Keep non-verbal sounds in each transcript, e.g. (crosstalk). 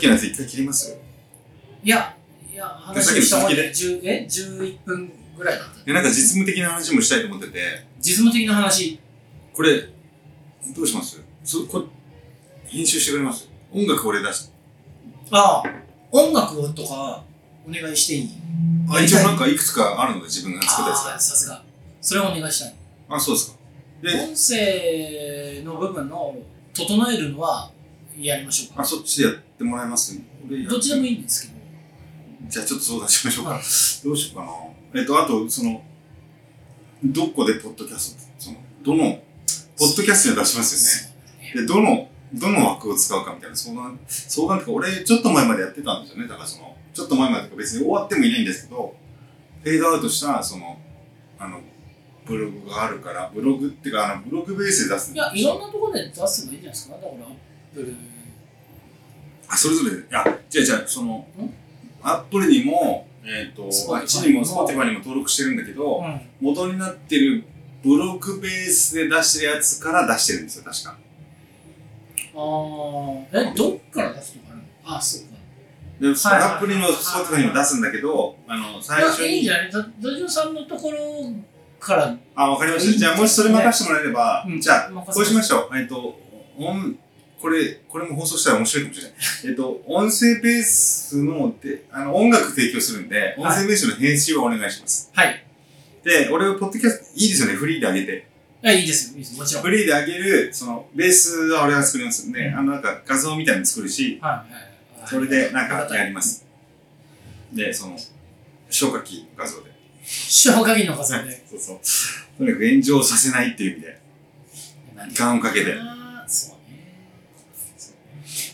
きのやつ一回切ります？いや、いや、話をした方がいい10え ?11 分ぐらいだった。でなんか実務的な話もしたいと思ってて、実務的な話。これ、どうします？そこ編集してくれます？音楽俺出しああ、音楽をとか、お願いしていい？あ、一応なんかいくつかあるので自分が作ったやつさすが。それをお願いしたい。が。あ、そうですか。で、音声の部分の整えるのはやりましょうか。あ、そっちでやってもらえます俺やどっちでもいいんですけど。じゃあちょっと相談しましょうか。はいどうしようかな。えっと、あと、その、どこでポッドキャスト、その、どの、ポッドキャストに出しますよね。で、どの、どの枠を使うかみたいな相談、相談とか、俺、ちょっと前までやってたんですよね。だからその、ちょっと前までとか別に終わってもいないんですけど、フェードアウトした、その、あの、ブログがあるから、ブログっていうか、あの、ブログベースで出すんいや、いろんなところで出せばいいんじゃないですか。だから、アップル。あ、それぞれ、いや、じゃあじゃあ、そのん、アップルにも、えっ、と、Spotify あっちにも、 Spotify にも登録してるんだけど、うん。元になってるブログベースで出してるやつから出してるんですよ、確か。ああ、え、どっから出すのかな？あ、そうか。で、はいはいアップルにも Spotify にも出すんだけど、あの、最初いやいいんにじゃない？ダダジオさんのところから、あ、わかりました。じゃあ、もしそれ任せてもらえれば、うんじゃあ、こうしましょう。えっと、音、これ、これも放送したら面白いかもしれない。えっと、音声ベースの、で、あの、音楽提供するんで、音声ベースの編集をお願いします。はい。で、俺をポッドキャスト、いいですよね、フリーであげて。いや、いいですよ、いいですもちろん。フリーであげる、その、ベースは俺が作りますんで、うんあの、なんか画像みたいなの作るし、はいはいはい。それでなんかやりま。ます。で、その、消火器画像で。消火器の数で。(laughs) そうそう。とにかく炎上させないっていう意味で、時間をかけて。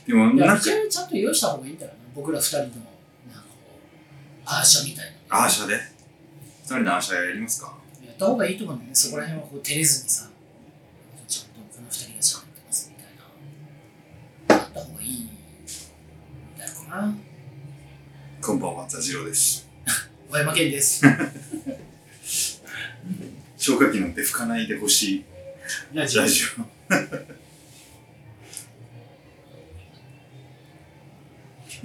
でも、いや、なんか一、応ちゃんと用意した方がいいんだよな。僕ら二人の、なんかこう、アーシャみたいな。アーシャで？二人のアーシャやりますか？やった方がいいと思うんだよね。そこら辺はこう照れずにさ、ちゃんとこの二人が喋ってますみたいな。やった方がいいんだよな。こんばんは、ザジローです。小山健です。(laughs) 消火器なんて吹かないでほしいラジオ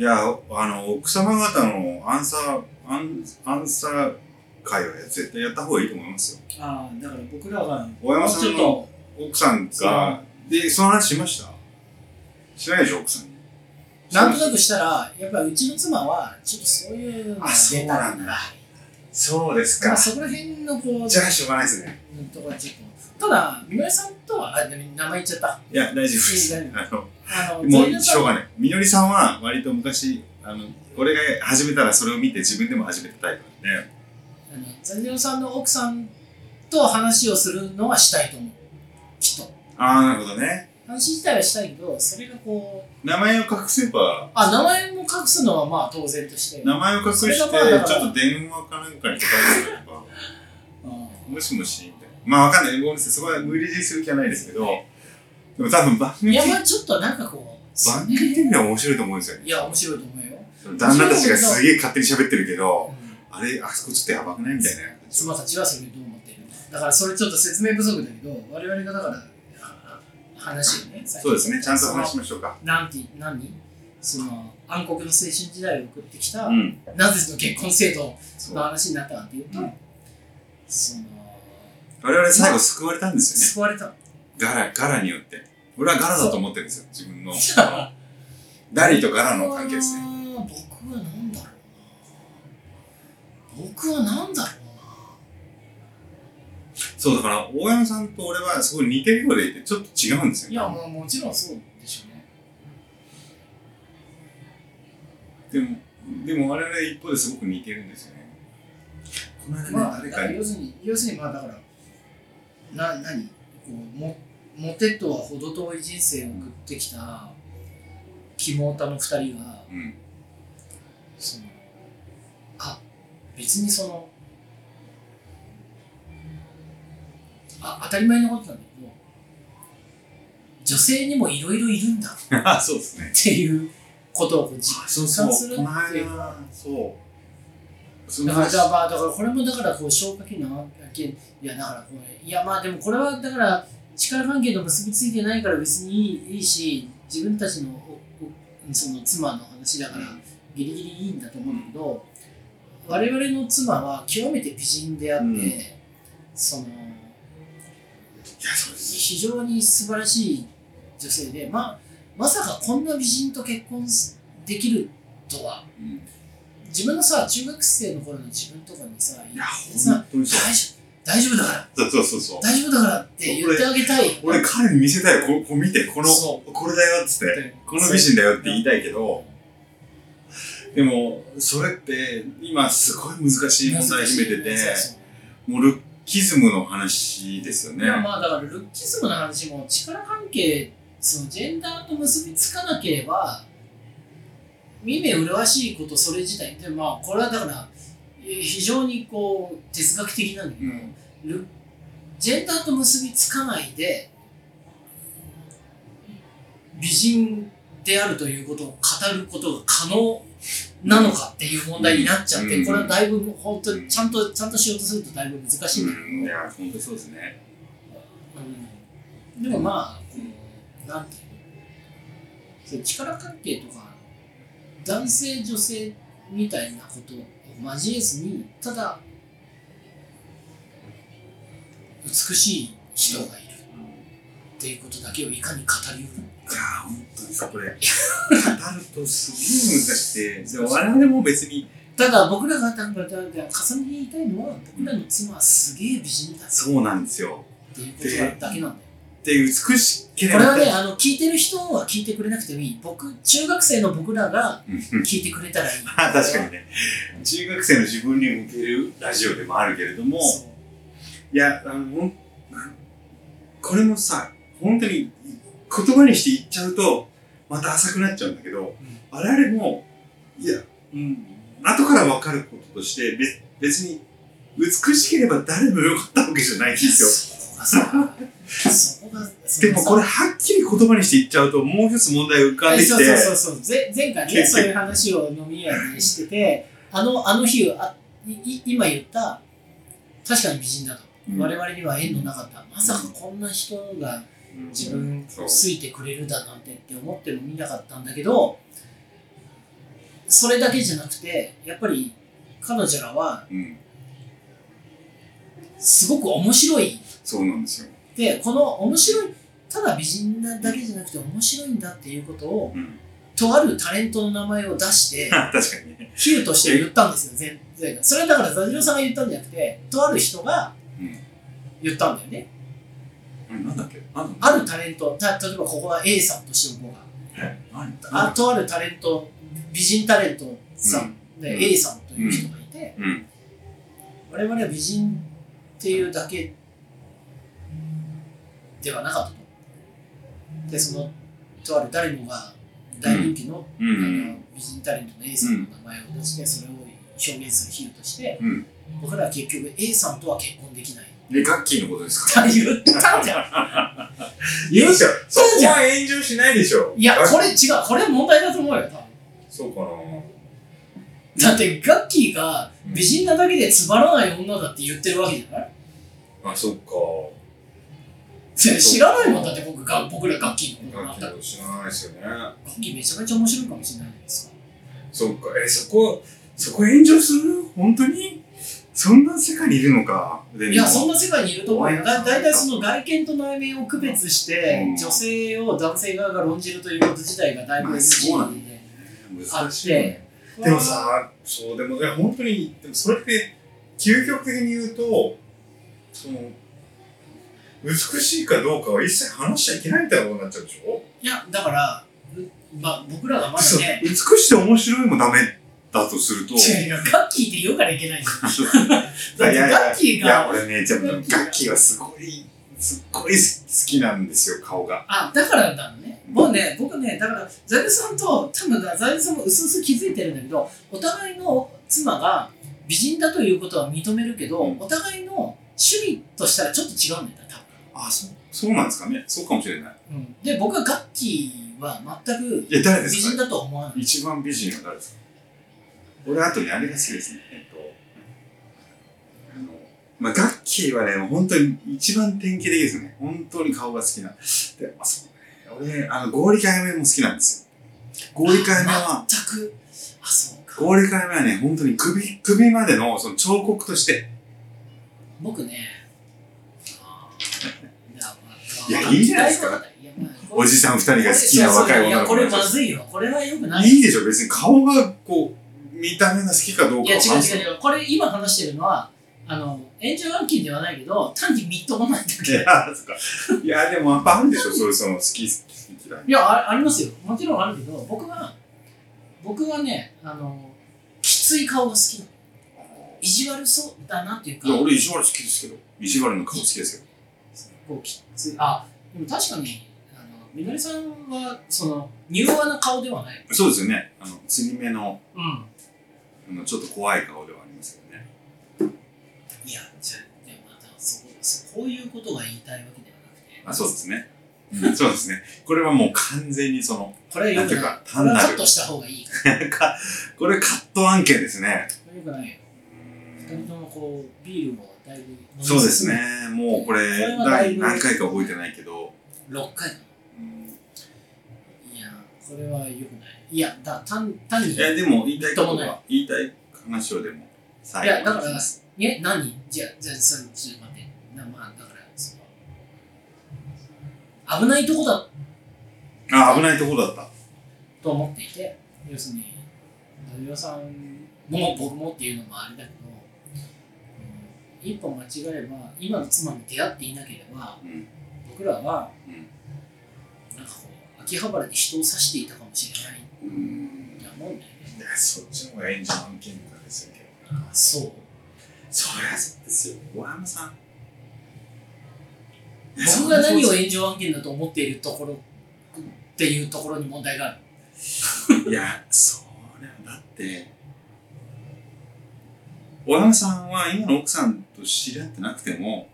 いや、あの、奥様方のアンサー、アンアンサー会は絶対やった方がいいと思いますよ。ああ、だから僕らが、大山さんのちょっと、奥さんが、で、その話しました？しないでしょ、奥さんに。なんとなくしたら、やっぱうちの妻は、ちょっとそういうのがあそうなんだそうですまあ、そこら辺のこう、じゃあしょうがないですね。うんとかちょっと、ただ、みのりさんとは、あ、名前言っちゃった。いや、大丈夫です。もうしょうがない。みのりさんは割と昔、あの、俺が始めたらそれを見て自分でも始めたタイプなんで、あのザリナさんの奥さんと話をするのはしたいと思う。きっと。ああ、なるほどね。話自体はしたいけど、それがこう、名前を隠せば、あ、名前も隠すのはまあ当然として。名前を隠して、ちょっと電話かなんかに答えれば、(laughs) うもしもし、みたいな。まあわかんない。ごめんなさい。そこは無理強いする気はないですけど、でも多分番んい組、や、まあちょっとなんかこう、番組的には面白いと思うんですよね。いや、面白いと思うよ。旦那たちがすげえ勝手に喋ってるけど、うんあれ、あそこちょっとやばくないみたいな。妻たちはそれをどう思っている。だからそれちょっと説明不足だけど、我々がだから、あ話をね、そうですね。ちゃんと話しましょうか。なんて、何？その暗黒の青春時代を送ってきた、うん。なぜその結婚制度の話になったかっていうと、うんその、我々最後救われたんですよね。救われたの。ガラ、ガラによって。俺はガラだと思ってるんですよ。自分の。ダリとガラの関係ですね。僕は何だろうな。僕は何だろうそう、だから、大山さんと俺はすごい似てるようでいて、ちょっと違うんですな。いよ、や、もうもちろんそうでしょうね。でも、でも我々一方ですごく似てるんですよね。この間ね、まあ、誰かにだから要、するに、要するに、まあだから、な、何？こう、も、モテとは程遠い人生を送ってきた、肝オタの二人が、うん。その、あ、別にその、あ、当たり前のことなんだけど、女性にもいろいろいるんだそうですね。ていうことを実そう感するっていう間、そう。そだのからだからこれもだからこう消火器のいやだからこれいやまあでもこれはだから力関係と結びついてないから別にいいいいし自分たちのその妻の話だからギリギリいいんだと思うんだけど我々の妻は極めて美人であって、うん。その非常に素晴らしい女性で、まあ、まさかこんな美人と結婚できるとは。うん。自分のさ中学生の頃の自分とかにさいやさ本当にそう。大丈夫大丈夫だから。そうそうそう大丈夫だからって言ってあげたい。俺彼に見せたい。よここ見てこのそこれだよっつって。この美人だよって言いたいけど。でもそれって今すごい難しい問題秘めててもうルッキズムの話ですよね。いやまあだからルッキズムの話も力関係そのジェンダーと結びつかなければ見目麗しいことそれ自体。でまあこれはだからえ非常にこう哲学的なんだけど、うん。ルジェンダーと結びつかないで美人であるということを語ることが可能なのかっていう問題になっちゃって、うん。これはだいぶ本当にちゃんとちゃんとしようとするとだいぶ難しい。んだけど、うん。いや本当にそうですね。うん。でもまあこのなんていうの力関係とか男性女性みたいなことを交えずにただ美しい人がいるっていうことだけをいかに語りうるいや本当にさこれ。語るとすげえ難しくて。でも我々も別に。ただ僕らが重ねて言いたいのは僕らの妻はすげえ美人だっそうなんですよ。ていうことだけなんだよで美しけれこばれはねあの聞いてる人は聞いてくれなくてもいい。僕中学生の僕らがうんうん。聞いてくれたらいい。あ (laughs) 確かにね。中学生の自分に向けるラジオでもあるけれどもいやあのこれもさ本当に言葉にして言っちゃうとまた浅くなっちゃうんだけど、我々もいや、うん、後から分かることとして別別に美しければ誰もよかったわけじゃないんですよ (laughs) でもこれはっきり言葉にして言っちゃうともう一つ問題が浮かんできて。そうそうそうそう。ぜ前回ねそういう話を飲み屋でしててあのあの日あいい今言った確かに美人だと、うん。我々には縁のなかった。まさかこんな人が自分そう。好いてくれるだなんてって思っても見なかったんだけどそれだけじゃなくてやっぱり彼女らはうん、すごく面白い。そうなんですよ、でこの面白いただ美人なだけじゃなくて面白いんだっていうことをうん、とあるタレントの名前を出して (laughs) 確かにね、比喩として言ったんですよ前前回それだからザジロさんが言ったんじゃなくてとある人がうん。言ったんだよね。うん、なんだっけ？なんだあるタレントた例えばここは A さんとしておこうがあとあるタレント美人タレントさん。で、うん。A さんという人がいて、うん。我々は美人っていうだけではなかったと。でそのとある誰もが大人気の,、美人タレントの A さんの名前を出して、それを表現する比喩として、うん。僕らは結局 A さんとは結婚できない。でガッキーのことですか？(laughs) 言ったじゃん。(laughs) いいでしょそこじゃん。は炎上しないでしょ。いやこれ違う。これ問題だと思うよ多分。そうかな。だってガッキーが美人なだけでつまらない女だって言ってるわけじゃない？あそっか知らないもんだって僕が僕らガッキーのこと知らないですよね。ガッキーめちゃめちゃ面白いかもしれないです。かそっか。えそこそこ炎上する？本当に？そんな世界にいるのか？いやそんな世界にいると思うよ。だだいたいその外見と内面を区別して、うん。女性を男性側が論じるということ自体がだいぶまあ NG なんであっ難しいでもさそうでもね本当にでもそれって究極的に言うとその美しいかどうかは一切話しちゃいけないみたいなことになっちゃうでしょ？いやだからうまあ僕らがまだね美しくて面白いもダメだとすると。違う違うガッキーって言うからいけないいやいやガッキーいやが俺ねじゃあガッキーはすごいすっごい好きなんですよ顔が。あだからなのね。もうね僕ねだからザイルさんと多分ザイルさんも薄々気づいてるんだけどお互いの妻が美人だということは認めるけど、うん。お互いの趣味としたらちょっと違うんだよ多あそうそうなんですかね。そうかもしれない。分、うん、で僕はガッキーは全く美人だとは思わない。一番美人は誰ですか？俺あとねあれが好きですね。えっとあのまあガッキーはね本当に一番典型的ですね。本当に顔が好きな。であそうね。俺あの合理化やめも好きなんです合理解明は、全く、あ、そうか。合理解明はね、本当に首、首までのその彫刻として、僕ね、いやいいじゃないですか？おじさん二人が好きな若い女の子いや、これまいずいよ。これは良くない。いいでしょ、別に顔がこう、見た目が好きかどういや、違う違う違う。これ今話してるのは、あの、炎上案件ではないけど、単にみっともないだいけ。や、そっか。いや、でもやっぱあるでしょ、(laughs) そういうその好き、好き嫌い。いやあ、ありますよ。もちろんあるけど、僕は、僕はね、あの、きつい顔が好きなの。意地悪そうだなっていうか、いや、俺、意地悪好きですけど。意地悪の顔好きですけど。こうきつい。あ、でも確かに、あの、みのりさんは、その、柔和な顔ではない？そうですよね。あの、釣り目の、うん。あのちょっと怖い顔ではありますよね。いや、じゃあ、でもまたそこそこういうことが言いたいわけではなくて。あ、そうですね。うんそうですね。これはもう完全にその、これはよくない。な単なるカットした方がいい (laughs) これカット案件ですね。よくないよ。二人ともこう、ビールをだいぶそうですね。もうこれ、第何回か覚えてないけど、6回。うんいや、これはよくない。いや、だ単単に。いや、でも言いたいことは、言いたい話をでも、最いや、だからえ、何？じゃあ、じゃあ、ちょっと待って。なまあ、だから、その、危ないとこだあ、危ないところだった。と思っていて、要するに、土曜さんも僕もっていうのもあれだけど、うん一歩間違えば、今の妻に出会っていなければ、うん僕らは、うんなんかこう、秋葉原で人を刺していたかもしれないうん。と思うんだよね。(laughs) そっちの方が炎上案件なんですよけどな。そう。そりゃそうですよ。小山さん。僕が何を炎上案件だと思っているところっていうところに問題がある。(laughs) いや、そりゃ、だって、小山さんは今の奥さんと知り合ってなくても、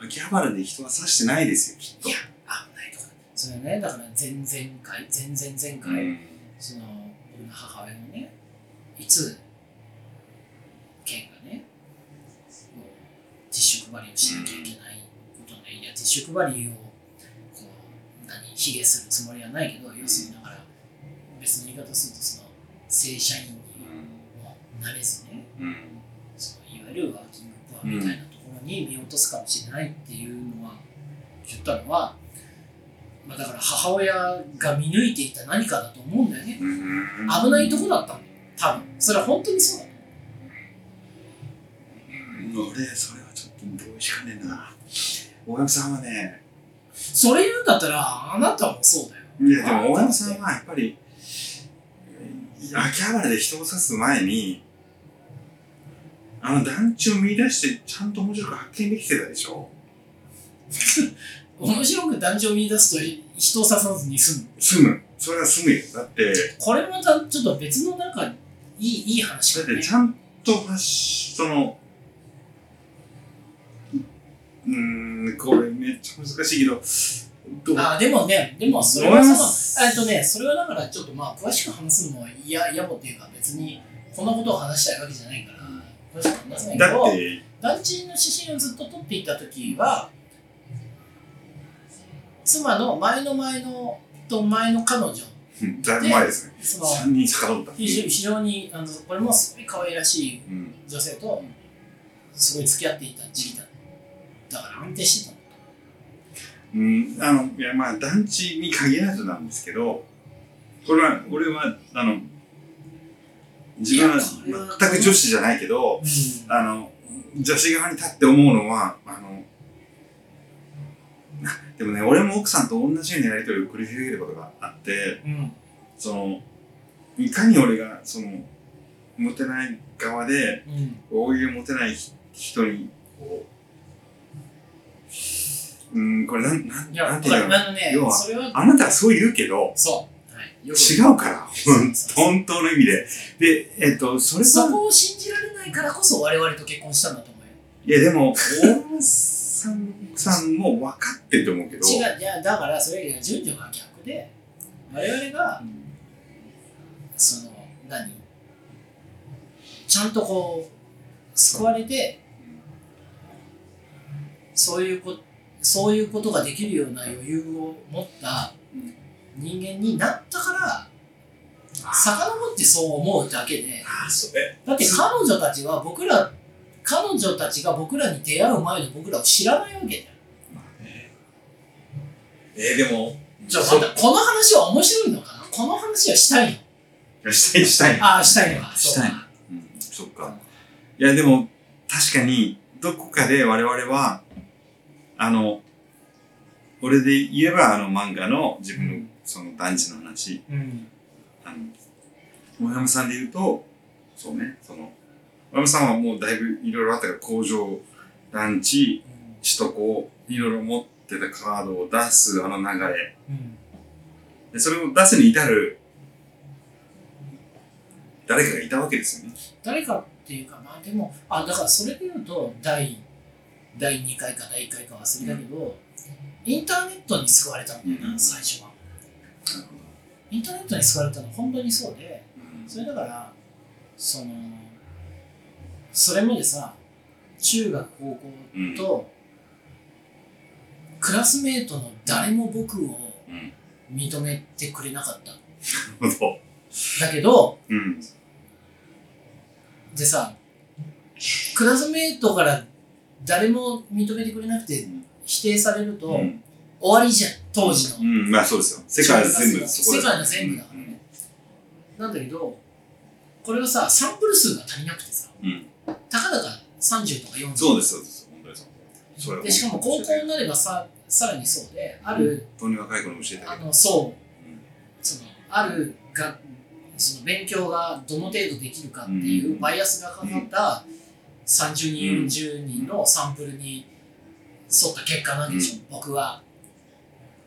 秋葉原で人は刺してないですよ、きっと。いや、危ないとか。それはね、だから前々回、前々前う回、ん。その僕の母親のね、いつ、県がね、こうティッシュ配りをしなきゃいけないことね、いや、ティッシュ配りを、こう、何、卑下するつもりはないけど、要するにだから、別の言い方すると、その、正社員にもなれずね、うん。そのいわゆるワーキングプアみたいなところに見落とすかもしれないっていうのは言ったのは、まあ、だから母親が見抜いていた何かだと思うんだよねうん。危ないとこだったんだよ多分それは本当にそうだうん俺、それはちょっとどうしかねえな。大山さんはね、それ言うんだったらあなたもそうだよいや、でも大山さんはやっぱり、秋葉原で人を刺す前に、あの団地を見出してちゃんと面白く発見できてたでしょ？面白く団地を見出すと人を刺さずに済む。住む。それは住むよ。だって、これまたちょっと別のなんかいいいい話だね。だってちゃんとその、うーん、これめっちゃ難しいけど、あでもね、でもそれはそす？の、えっとね、それはだからちょっとまあ詳しく話すのも嫌野暮っていうか別にこんなことを話したいわけじゃないから、だどっ、て、団地の写真をずっと撮っていた時は、妻の前の前のと前の彼女、うんだいぶ前ですね。その3人遡った。非常非常にあのこれもすごい可愛らしいうん。女性とすごい付き合っていた時期だだから安定してたの。うん、あの、いや、まあ、団地に限らずなんですけど、これは、俺は、あの、自分は全く女子じゃないけど、うん。あの、女子側に立って思うのは、あの、なでもね、俺も奥さんと同じようなやりとりを繰り広げることがあって、うん。その、いかに俺が、その、モテない側で、うん。大喜利モテない人に、こう、うん、これなん、なん、なんていうのね要、はそれは、あなたはそう言うけど、そう。違うから、(laughs) 本当の意味で。で、えっと、それと、そこを信じられないからこそ我々と結婚したんだと思うよ。いやでも、大山さんさんも分かってると思うけど、違う、いや、だからそれが順序が逆で、我々が、その、何？ちゃんとこう、救われて、そういうこそういうことができるような余裕を持った人間になったから遡ってそう思うだけであそれだって彼女たちは僕ら彼女たちが僕らに出会う前の僕らを知らないわけじゃん。えー、でもじゃあまたこの話は面白いのかな？この話はしたいの？したいしたいああしたいのか。したいそうか。うん、そっか。いや、でも、確かに、どこかで我々は、あの、俺で言えば、あの漫画の自分のその団地の話、うんあの、大山さんで言うと、そうね、その、大山さんはもうだいぶいろいろあったから、工場、団地、首都高、いろいろ持ってたカードを出すあの流れ。うんで、それを出すに至る、誰かがいたわけですよね。誰かっていうかまあでもあだからそれで言うと第第2回か第1回か忘れたけど、インターネットに救われたんだよな、うん最初は。インターネットに救われたのは本当にそうでうんそれだからそのそれまでさ中学高校うん。と、クラスメートの誰も僕をうん。認めてくれなかった。だけどうん。でさクラスメートから誰も認めてくれなくてうん否定されると、うん。終わりじゃん当時の、うん、まあそうですよ。世界は全部そこ世界の全部だからね、なんだけどこれはさサンプル数が足りなくてさうん。うん。たかだか30とか40そうです、そうです。本当にそう。それはでしかも高校になればささらにそうである、本当に若い子に教えてあ。のそううんそのあるがその勉強がどの程度できるかっていうバイアスがかかった30人40人のサンプルに沿った結果なんでしょ、僕は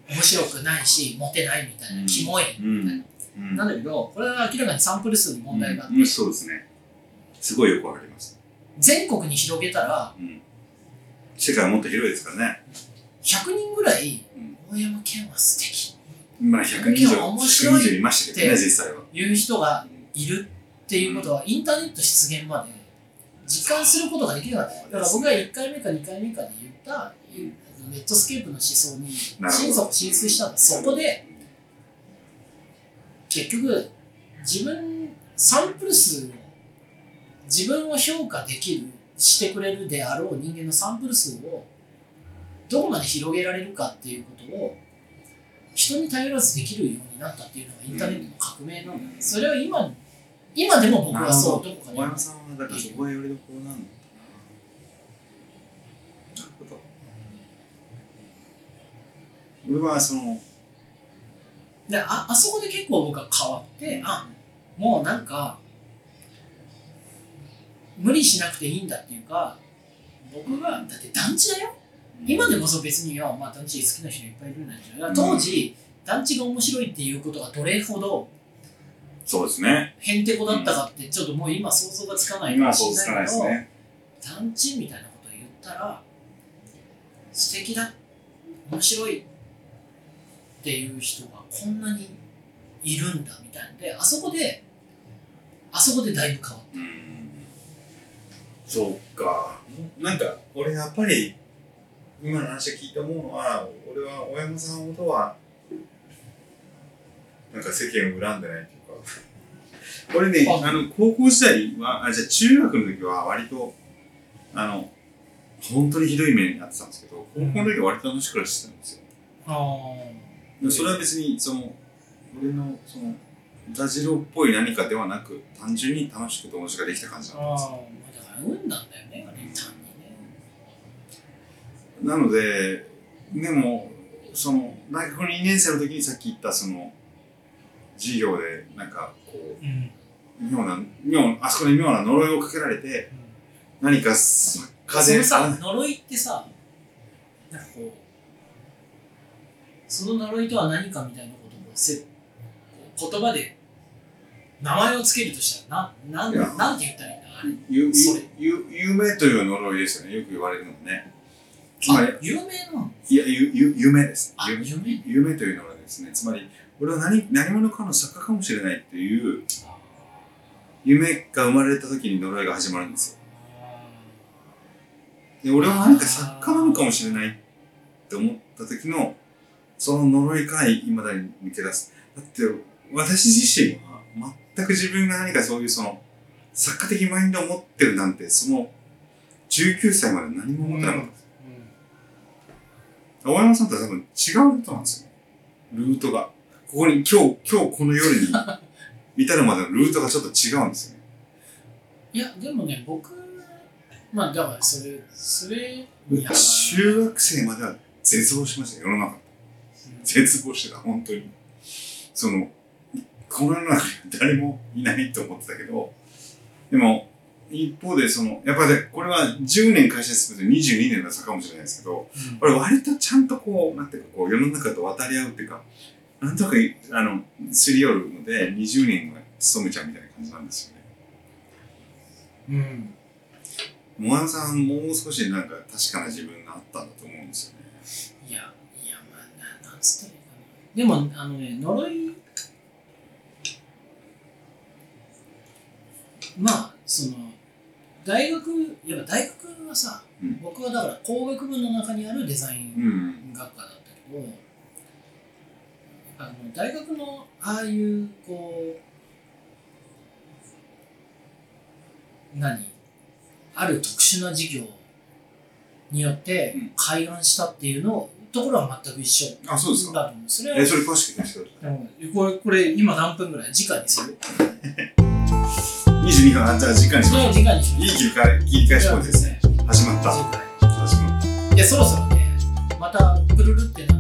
面白くないしモテないみたいな、うんキモいうんみたいな、うん。なんだけどこれは明らかにサンプル数の問題があって、うん、そうですね。すごいよくわかります。全国に広げたらうん。世界はもっと広いですからね。100人ぐらいうん大山健は素敵まあ100人以上、面100白いいましたけどね、って実際は。いう人がいるっていうことはインターネット出現まで実感することができなかっただから僕が1回目か2回目かで言ったネットスケープの思想に心底浸水したそこで結局自分サンプル数を自分を評価できるしてくれるであろう人間のサンプル数をどこまで広げられるかっていうことを人に頼らずできるようになったっていうのがインターネットの革命なんだ、うんそれは今今でも僕はそうどこか大に山さんはだからそこがよりどころなんだ俺はその、でああそこで結構僕は変わってあもうなんか無理しなくていいんだっていうか僕がだって団地だよ。今でこそ別には、まあ、団地好きな人いっぱいいるんだけど当時、団地が面白いっていうことがどれほどそうですね。へんてこだったかってちょっともう今想像がつかないか今もしれないけど、ね。団地みたいなことを言ったら素敵だ。面白いっていう人がこんなに。いるんだみたいであそこであそこでだいぶ変わっうん。そうか。なんか、俺やっぱり、今の話を聞いて思うのは、俺は大山さんほどは、なんか世間を恨んでないっていうか、俺ね、あ。あの、高校時代は、あ、じゃあ中学の時は割と、あの、本当にひどい目になってたんですけど、高校の時は割と楽しく暮らしてたんですよ。たそれは別に、その、俺の、その、ダジロっぽい何かではなく、単純に楽しく友達ができた感じなんです。よ。あだから運なんだよねあれ。単にね。なので、でも、その、大学の2年生の時にさっき言った、その、授業で、なんか、こうん。う、妙な、妙あそこに妙な呪いをかけられて、何かす、風そのさ呪いってさなんかこうその呪いとは何かみたいなことをせこう言葉で名前をつけるとしたらなななんて言ったらいいんだ？あれ？ゆそれ。ゆゆ夢という呪いですよね。よく言われるのもね。つまりあ、有名なのいや、ゆゆ夢です。夢。夢？というのはですね、つまり、俺は何何者かの作家かもしれないっていう夢が生まれた時に呪いが始まるんですよ。で俺は何か作家なのかもしれないって思った時のその呪いから未だに抜け出す。だって、私自身は全く自分が何かそういうその、作家的マインドを持ってるなんて、その、19歳まで何も思ってなかった。大山さんとは多分違うルートなんですよ。ルートが。ここに今日、今日この夜に至るまでのルートがちょっと違うんですよね。いや、でもね、僕、まあ、だからそれ、それ、中学生までは絶望しましたよ、世の中。絶望してた、本当に。その、この世の中に誰もいないと思ってたけど、でも、一方で、その、やっぱり、これは10年会社に勤めて22年の差かもしれないですけど、うんこれ割とちゃんとこう、なんていうか、こう、世の中と渡り合うっていうか、なんとか、あの、すり寄るので、20年は勤めちゃうみたいな感じなんですよね。うん。モアナさん、もう少しなんか確かな自分があったんだと思うんですよね。いや、つったらいいかな。でも、あのね、呪い、まあ、その、大学、いや、大学はさ、うん僕はだから工学部の中にあるデザインうん。学科だったけど、あの大学のああいうこう何ある特殊な授業によってうん開案したっていうのところは全く一緒あ、そうですか。だと思う。それはえ、それ詳しく聞かせてください。これこれ今何分ぐらい？時間にする？22分、あ、じゃあ時間にしましょう。時間にしまいい切り替え、切り返しポイントですね。ね。始まった。始まった。いやそろそろねまたプルルってな